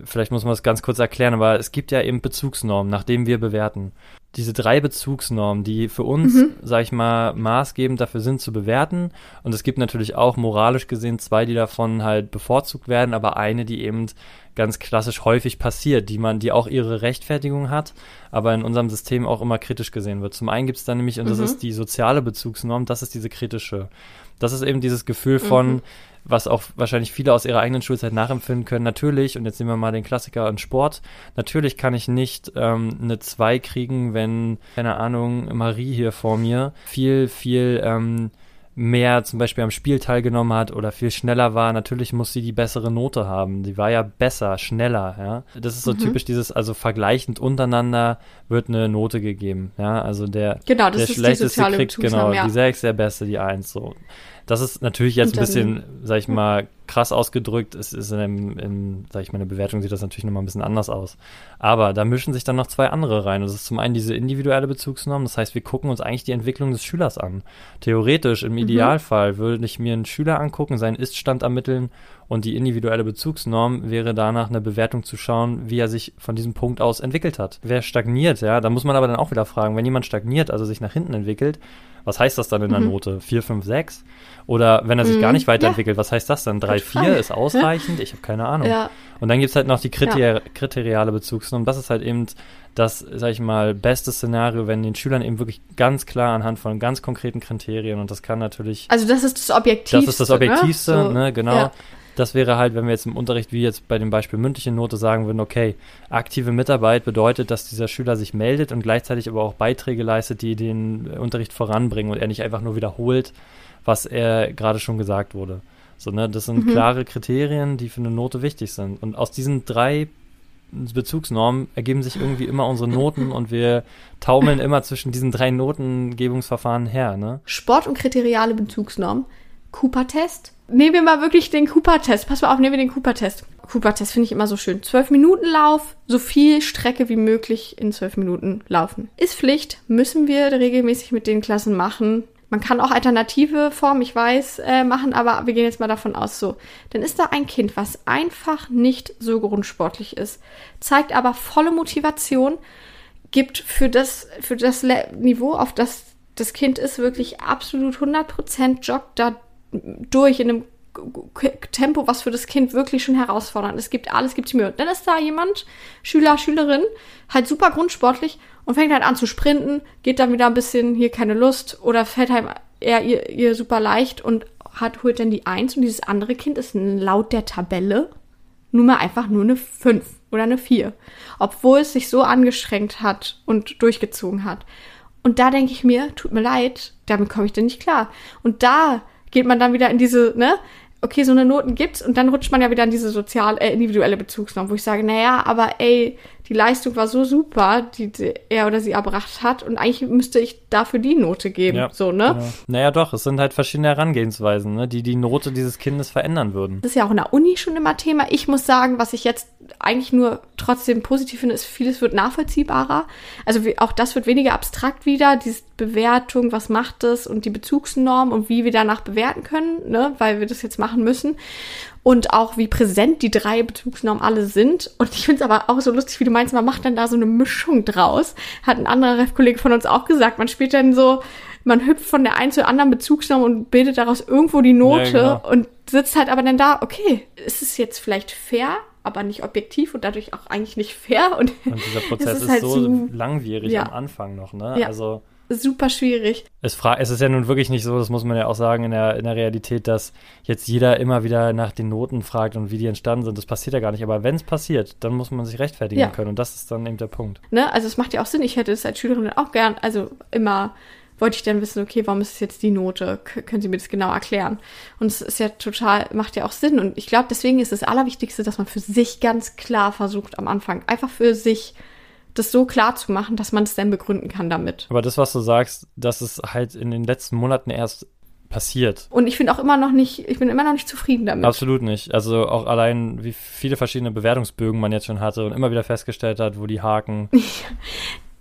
vielleicht muss man es ganz kurz erklären, aber es gibt ja eben Bezugsnormen, nach denen wir bewerten diese drei Bezugsnormen, die für uns, mhm. sag ich mal, maßgebend dafür sind zu bewerten. Und es gibt natürlich auch moralisch gesehen zwei, die davon halt bevorzugt werden, aber eine, die eben ganz klassisch häufig passiert, die man, die auch ihre Rechtfertigung hat, aber in unserem System auch immer kritisch gesehen wird. Zum einen gibt es dann nämlich, und das mhm. ist die soziale Bezugsnorm, das ist diese kritische. Das ist eben dieses Gefühl von, mhm was auch wahrscheinlich viele aus ihrer eigenen Schulzeit nachempfinden können. Natürlich, und jetzt nehmen wir mal den Klassiker in Sport, natürlich kann ich nicht ähm, eine 2 kriegen, wenn, keine Ahnung, Marie hier vor mir viel, viel ähm, mehr zum Beispiel am Spiel teilgenommen hat oder viel schneller war, natürlich muss sie die bessere Note haben. Die war ja besser, schneller, ja. Das ist so mhm. typisch dieses, also vergleichend untereinander wird eine Note gegeben, ja. Also der, genau, der schlechteste kriegt, genau, ja. die sechs, der beste, die eins, so. Das ist natürlich jetzt ein bisschen, sag ich mal, krass ausgedrückt. Es ist in, in, sag ich mal, eine Bewertung sieht das natürlich nochmal ein bisschen anders aus. Aber da mischen sich dann noch zwei andere rein. Das ist zum einen diese individuelle Bezugsnorm. Das heißt, wir gucken uns eigentlich die Entwicklung des Schülers an. Theoretisch, im mhm. Idealfall, würde ich mir einen Schüler angucken, seinen Iststand ermitteln und die individuelle Bezugsnorm wäre danach eine Bewertung zu schauen, wie er sich von diesem Punkt aus entwickelt hat. Wer stagniert, ja, da muss man aber dann auch wieder fragen, wenn jemand stagniert, also sich nach hinten entwickelt, was heißt das dann in der mhm. Note? 4, 5, 6? Oder wenn er sich mhm. gar nicht weiterentwickelt, ja. was heißt das dann? 3, 4 ist ausreichend? Ich habe keine Ahnung. Ja. Und dann gibt es halt noch die Kriter kriteriale Bezugsnorm. Das ist halt eben das, sag ich mal, beste Szenario, wenn den Schülern eben wirklich ganz klar anhand von ganz konkreten Kriterien und das kann natürlich. Also das ist das Objektivste. Das ist das Objektivste, ne, so, ne genau. Ja. Das wäre halt, wenn wir jetzt im Unterricht, wie jetzt bei dem Beispiel mündliche Note sagen würden, okay, aktive Mitarbeit bedeutet, dass dieser Schüler sich meldet und gleichzeitig aber auch Beiträge leistet, die den Unterricht voranbringen und er nicht einfach nur wiederholt, was er gerade schon gesagt wurde. So, ne, das sind mhm. klare Kriterien, die für eine Note wichtig sind. Und aus diesen drei Bezugsnorm ergeben sich irgendwie immer unsere Noten und wir taumeln immer zwischen diesen drei Notengebungsverfahren her, ne? Sport- und kriteriale Bezugsnorm. Cooper-Test. Nehmen wir mal wirklich den Cooper-Test. Pass mal auf, nehmen wir den Cooper-Test. Cooper-Test finde ich immer so schön. Zwölf Minuten Lauf, so viel Strecke wie möglich in zwölf Minuten laufen. Ist Pflicht, müssen wir regelmäßig mit den Klassen machen. Man kann auch alternative Formen, ich weiß, äh, machen, aber wir gehen jetzt mal davon aus so. Dann ist da ein Kind, was einfach nicht so grundsportlich ist, zeigt aber volle Motivation, gibt für das, für das Le Niveau, auf das das Kind ist, wirklich absolut 100% joggt da durch in einem Tempo, was für das Kind wirklich schon herausfordernd ist. Es gibt alles, gibt Mühe. Dann ist da jemand, Schüler, Schülerin, halt super grundsportlich und fängt halt an zu sprinten, geht dann wieder ein bisschen hier keine Lust oder fällt halt eher ihr, ihr super leicht und hat, holt dann die Eins und dieses andere Kind ist laut der Tabelle nun mal einfach nur eine Fünf oder eine Vier. Obwohl es sich so angestrengt hat und durchgezogen hat. Und da denke ich mir, tut mir leid, damit komme ich denn nicht klar. Und da geht man dann wieder in diese, ne, okay, so eine Noten gibt's und dann rutscht man ja wieder in diese sozial, äh, individuelle Bezugsnorm, wo ich sage, naja, aber ey, die Leistung war so super, die, die er oder sie erbracht hat und eigentlich müsste ich dafür die Note geben, ja, so, ne? Genau. Naja, doch, es sind halt verschiedene Herangehensweisen, ne, die die Note dieses Kindes verändern würden. Das ist ja auch in der Uni schon immer Thema. Ich muss sagen, was ich jetzt eigentlich nur trotzdem positiv finde, ist, vieles wird nachvollziehbarer. Also wie, auch das wird weniger abstrakt wieder, diese Bewertung, was macht es und die Bezugsnorm und wie wir danach bewerten können, ne, weil wir das jetzt machen müssen und auch wie präsent die drei Bezugsnormen alle sind. Und ich finde es aber auch so lustig, wie du meinst, man macht dann da so eine Mischung draus. Hat ein anderer Ref-Kollege von uns auch gesagt. Man spielt dann so, man hüpft von der einen zur anderen Bezugsnorm und bildet daraus irgendwo die Note ja, genau. und sitzt halt aber dann da, okay, ist es jetzt vielleicht fair, aber nicht objektiv und dadurch auch eigentlich nicht fair. Und, und dieser *laughs* Prozess ist, ist halt so, so langwierig ja. am Anfang noch, ne? Ja. Also super schwierig. Es, es ist ja nun wirklich nicht so, das muss man ja auch sagen in der, in der Realität, dass jetzt jeder immer wieder nach den Noten fragt und wie die entstanden sind. Das passiert ja gar nicht. Aber wenn es passiert, dann muss man sich rechtfertigen ja. können. Und das ist dann eben der Punkt. Ne? Also es macht ja auch Sinn. Ich hätte es als Schülerin auch gern, also immer wollte ich dann wissen, okay, warum ist es jetzt die Note? K können Sie mir das genau erklären? Und es ist ja total, macht ja auch Sinn. Und ich glaube, deswegen ist das Allerwichtigste, dass man für sich ganz klar versucht am Anfang, einfach für sich das so klar zu machen, dass man es dann begründen kann damit. Aber das, was du sagst, das ist halt in den letzten Monaten erst passiert. Und ich finde auch immer noch nicht, ich bin immer noch nicht zufrieden damit. Absolut nicht. Also auch allein, wie viele verschiedene Bewertungsbögen man jetzt schon hatte und immer wieder festgestellt hat, wo die Haken. *laughs*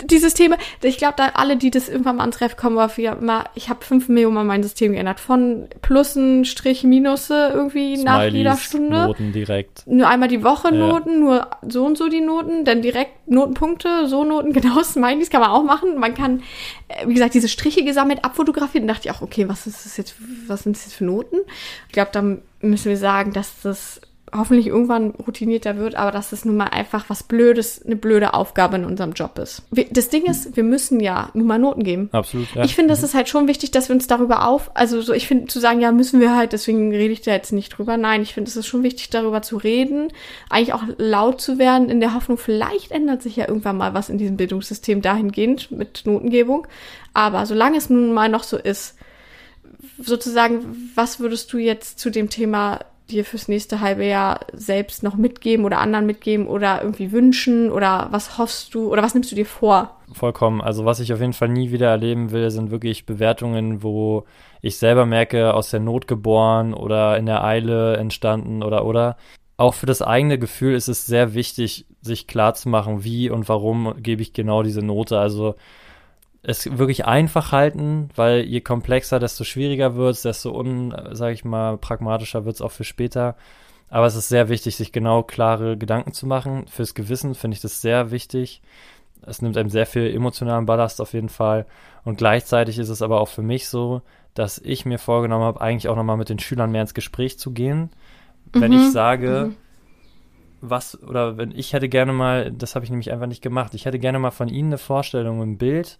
die Systeme, ich glaube, da alle, die das irgendwann mal ans Ref kommen, war wieder immer, ich habe fünf Millionen Mal mein System geändert. Von Plussen, Strich, Minusse irgendwie Smileys, nach jeder Stunde. Noten direkt. Nur einmal die Woche ja. Noten, nur so und so die Noten, dann direkt Notenpunkte, so Noten, *laughs* genau, Smileys kann man auch machen. Man kann, äh, wie gesagt, diese Striche gesammelt, abfotografiert und dachte ich auch, okay, was ist das jetzt, was sind das jetzt für Noten? Ich glaube, da müssen wir sagen, dass das hoffentlich irgendwann routinierter wird, aber dass es nun mal einfach was Blödes, eine blöde Aufgabe in unserem Job ist. Das Ding ist, wir müssen ja nun mal Noten geben. Absolut. Ja. Ich finde, das ist halt schon wichtig, dass wir uns darüber auf, also so, ich finde, zu sagen, ja, müssen wir halt, deswegen rede ich da jetzt nicht drüber. Nein, ich finde, es ist schon wichtig, darüber zu reden, eigentlich auch laut zu werden, in der Hoffnung, vielleicht ändert sich ja irgendwann mal was in diesem Bildungssystem dahingehend mit Notengebung. Aber solange es nun mal noch so ist, sozusagen, was würdest du jetzt zu dem Thema dir fürs nächste halbe Jahr selbst noch mitgeben oder anderen mitgeben oder irgendwie wünschen oder was hoffst du oder was nimmst du dir vor? Vollkommen. Also was ich auf jeden Fall nie wieder erleben will, sind wirklich Bewertungen, wo ich selber merke, aus der Not geboren oder in der Eile entstanden oder oder. Auch für das eigene Gefühl ist es sehr wichtig, sich klar zu machen, wie und warum gebe ich genau diese Note. Also es wirklich einfach halten, weil je komplexer, desto schwieriger wird es, desto un, sag ich mal, pragmatischer wird es auch für später. Aber es ist sehr wichtig, sich genau klare Gedanken zu machen. Fürs Gewissen finde ich das sehr wichtig. Es nimmt einem sehr viel emotionalen Ballast auf jeden Fall. Und gleichzeitig ist es aber auch für mich so, dass ich mir vorgenommen habe, eigentlich auch nochmal mit den Schülern mehr ins Gespräch zu gehen. Wenn mhm. ich sage, mhm. was, oder wenn ich hätte gerne mal, das habe ich nämlich einfach nicht gemacht, ich hätte gerne mal von Ihnen eine Vorstellung, ein Bild,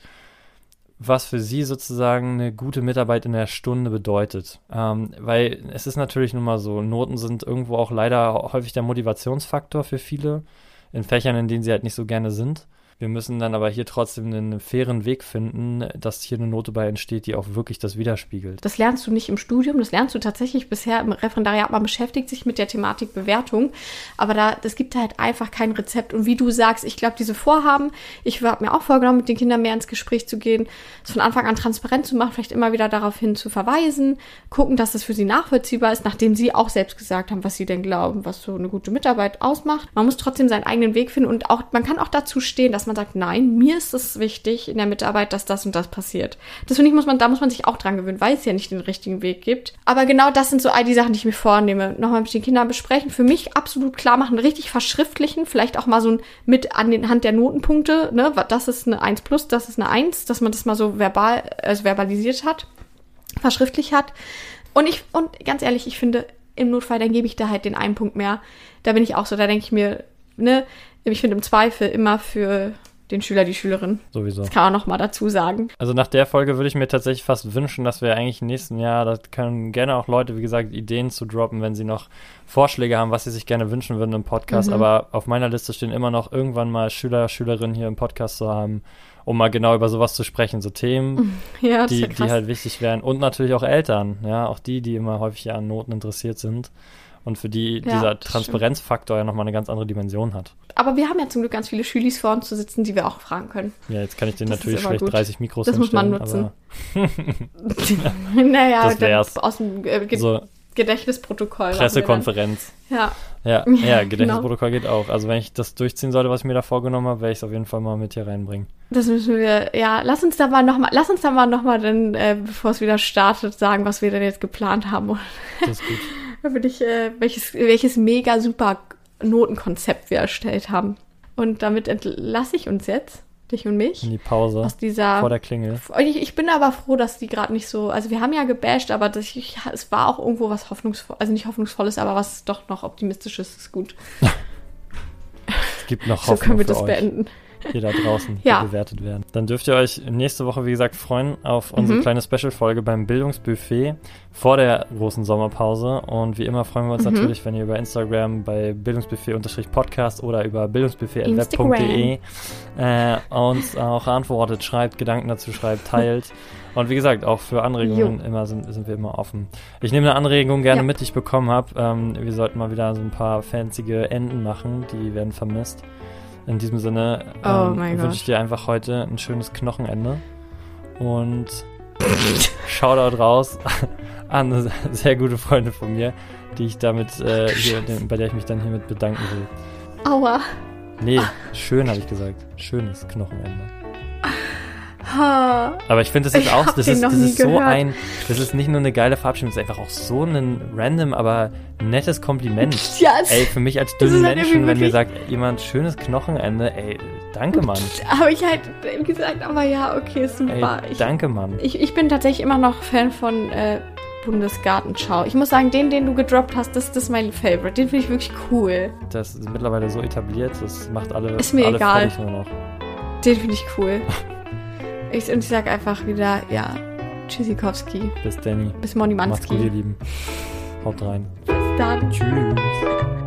was für sie sozusagen eine gute Mitarbeit in der Stunde bedeutet. Ähm, weil es ist natürlich nun mal so, Noten sind irgendwo auch leider häufig der Motivationsfaktor für viele in Fächern, in denen sie halt nicht so gerne sind. Wir müssen dann aber hier trotzdem einen fairen Weg finden, dass hier eine Note bei entsteht, die auch wirklich das widerspiegelt. Das lernst du nicht im Studium, das lernst du tatsächlich bisher im Referendariat. Man beschäftigt sich mit der Thematik Bewertung, aber da, das gibt halt einfach kein Rezept. Und wie du sagst, ich glaube, diese Vorhaben, ich habe mir auch vorgenommen, mit den Kindern mehr ins Gespräch zu gehen, es von Anfang an transparent zu machen, vielleicht immer wieder darauf hin zu verweisen, gucken, dass es für sie nachvollziehbar ist, nachdem sie auch selbst gesagt haben, was sie denn glauben, was so eine gute Mitarbeit ausmacht. Man muss trotzdem seinen eigenen Weg finden und auch, man kann auch dazu stehen, dass man sagt, nein, mir ist es wichtig in der Mitarbeit, dass das und das passiert. Das finde ich, muss man, da muss man sich auch dran gewöhnen, weil es ja nicht den richtigen Weg gibt. Aber genau das sind so all die Sachen, die ich mir vornehme. Nochmal mit den Kindern besprechen, für mich absolut klar machen, richtig verschriftlichen, vielleicht auch mal so ein mit an den Hand der Notenpunkte, ne, das ist eine 1 plus, das ist eine 1, dass man das mal so verbal, also verbalisiert hat, verschriftlich hat. Und ich, und ganz ehrlich, ich finde, im Notfall, dann gebe ich da halt den einen Punkt mehr. Da bin ich auch so, da denke ich mir, ne, ich finde im Zweifel immer für den Schüler, die Schülerin. Sowieso. Das kann man noch mal dazu sagen. Also nach der Folge würde ich mir tatsächlich fast wünschen, dass wir eigentlich im nächsten Jahr, da können gerne auch Leute, wie gesagt, Ideen zu droppen, wenn sie noch Vorschläge haben, was sie sich gerne wünschen würden im Podcast. Mhm. Aber auf meiner Liste stehen immer noch irgendwann mal Schüler, Schülerinnen hier im Podcast zu haben, um mal genau über sowas zu sprechen. So Themen, *laughs* Ja, die, die halt wichtig wären. Und natürlich auch Eltern, ja, auch die, die immer häufig an Noten interessiert sind. Und für die Ja, dieser Transparenzfaktor ja nochmal eine ganz andere Dimension hat. Aber wir haben ja zum Glück ganz viele Schülis vor uns zu sitzen, die wir auch fragen können. Ja, jetzt kann ich denen Das natürlich schlecht gut. 30 Mikros Das muss man nutzen. *laughs* *laughs* naja, Das wär's. aus dem äh, Ge so Gedächtnisprotokoll. Pressekonferenz. Ja, Ja, *laughs* ja, Gedächtnisprotokoll geht auch. Also wenn ich das durchziehen sollte, was ich mir da vorgenommen habe, werde ich es auf jeden Fall mal mit hier reinbringen. das müssen wir, ja, lass uns da mal nochmal, lass uns da mal nochmal dann, äh, bevor es wieder startet, sagen, was wir denn jetzt geplant haben. Das ist gut. Da würde ich, äh, welches, welches mega super Notenkonzept wir erstellt haben. Und damit entlasse ich uns jetzt, dich und mich, In die Pause aus dieser vor der Klingel. Ich, ich bin aber froh, dass die gerade nicht so. Also wir haben ja gebasht, aber das, ich, es war auch irgendwo was hoffnungsvoll, also nicht hoffnungsvolles, aber was doch noch optimistisches ist gut. *laughs* Es gibt noch so Hoffnung können wir das euch, beenden. Hier da draußen, Ja. bewertet werden. Dann dürft ihr euch nächste Woche, wie gesagt, freuen auf unsere Mhm. kleine Special-Folge beim Bildungsbuffet vor der großen Sommerpause. Und wie immer freuen wir uns Mhm. natürlich, wenn ihr über Instagram bei bildungsbuffet-podcast oder über bildungsbuffet.web.de äh, uns auch antwortet, schreibt, Gedanken dazu schreibt, teilt. *laughs* Und wie gesagt, auch für Anregungen immer sind, sind wir immer offen. Ich nehme eine Anregung gerne Ja. mit, die ich bekommen habe. Ähm, wir sollten mal wieder so ein paar fanzige Enden machen, die werden vermisst. In diesem Sinne Oh ähm, wünsche ich dir einfach heute ein schönes Knochenende. Und Shoutout raus *laughs* an eine sehr gute Freundin von mir, die ich damit, äh, hier, bei der ich mich dann hiermit bedanken will. Aua. Nee, schön habe ich gesagt. Schönes Knochenende. Aber ich finde, das ist Ich auch, das ist, das ist so gehört. ein, das ist nicht nur eine geile Verabschiedung, das ist einfach auch so ein random, aber nettes Kompliment. *laughs* Ja, Ey, für mich als dünnen halt Menschen, wenn mir sagt jemand schönes Knochenende, ey, danke Mann. habe ich halt gesagt, aber ja, okay, super. Ey, danke Mann. ich, ich bin tatsächlich immer noch Fan von äh, Bundesgartenschau. Ich muss sagen, den, den du gedroppt hast, das, das ist mein Favorite. Den finde ich wirklich cool. Das ist mittlerweile so etabliert, das macht alle, Ist mir alle egal. Den finde ich cool. *laughs* Ich, und ich sag einfach wieder, ja, Tschüssikowski. Bis Danny. Bis Moni Macht's gut, ihr. Lieben. Haut rein. Bis dann. Tschüss.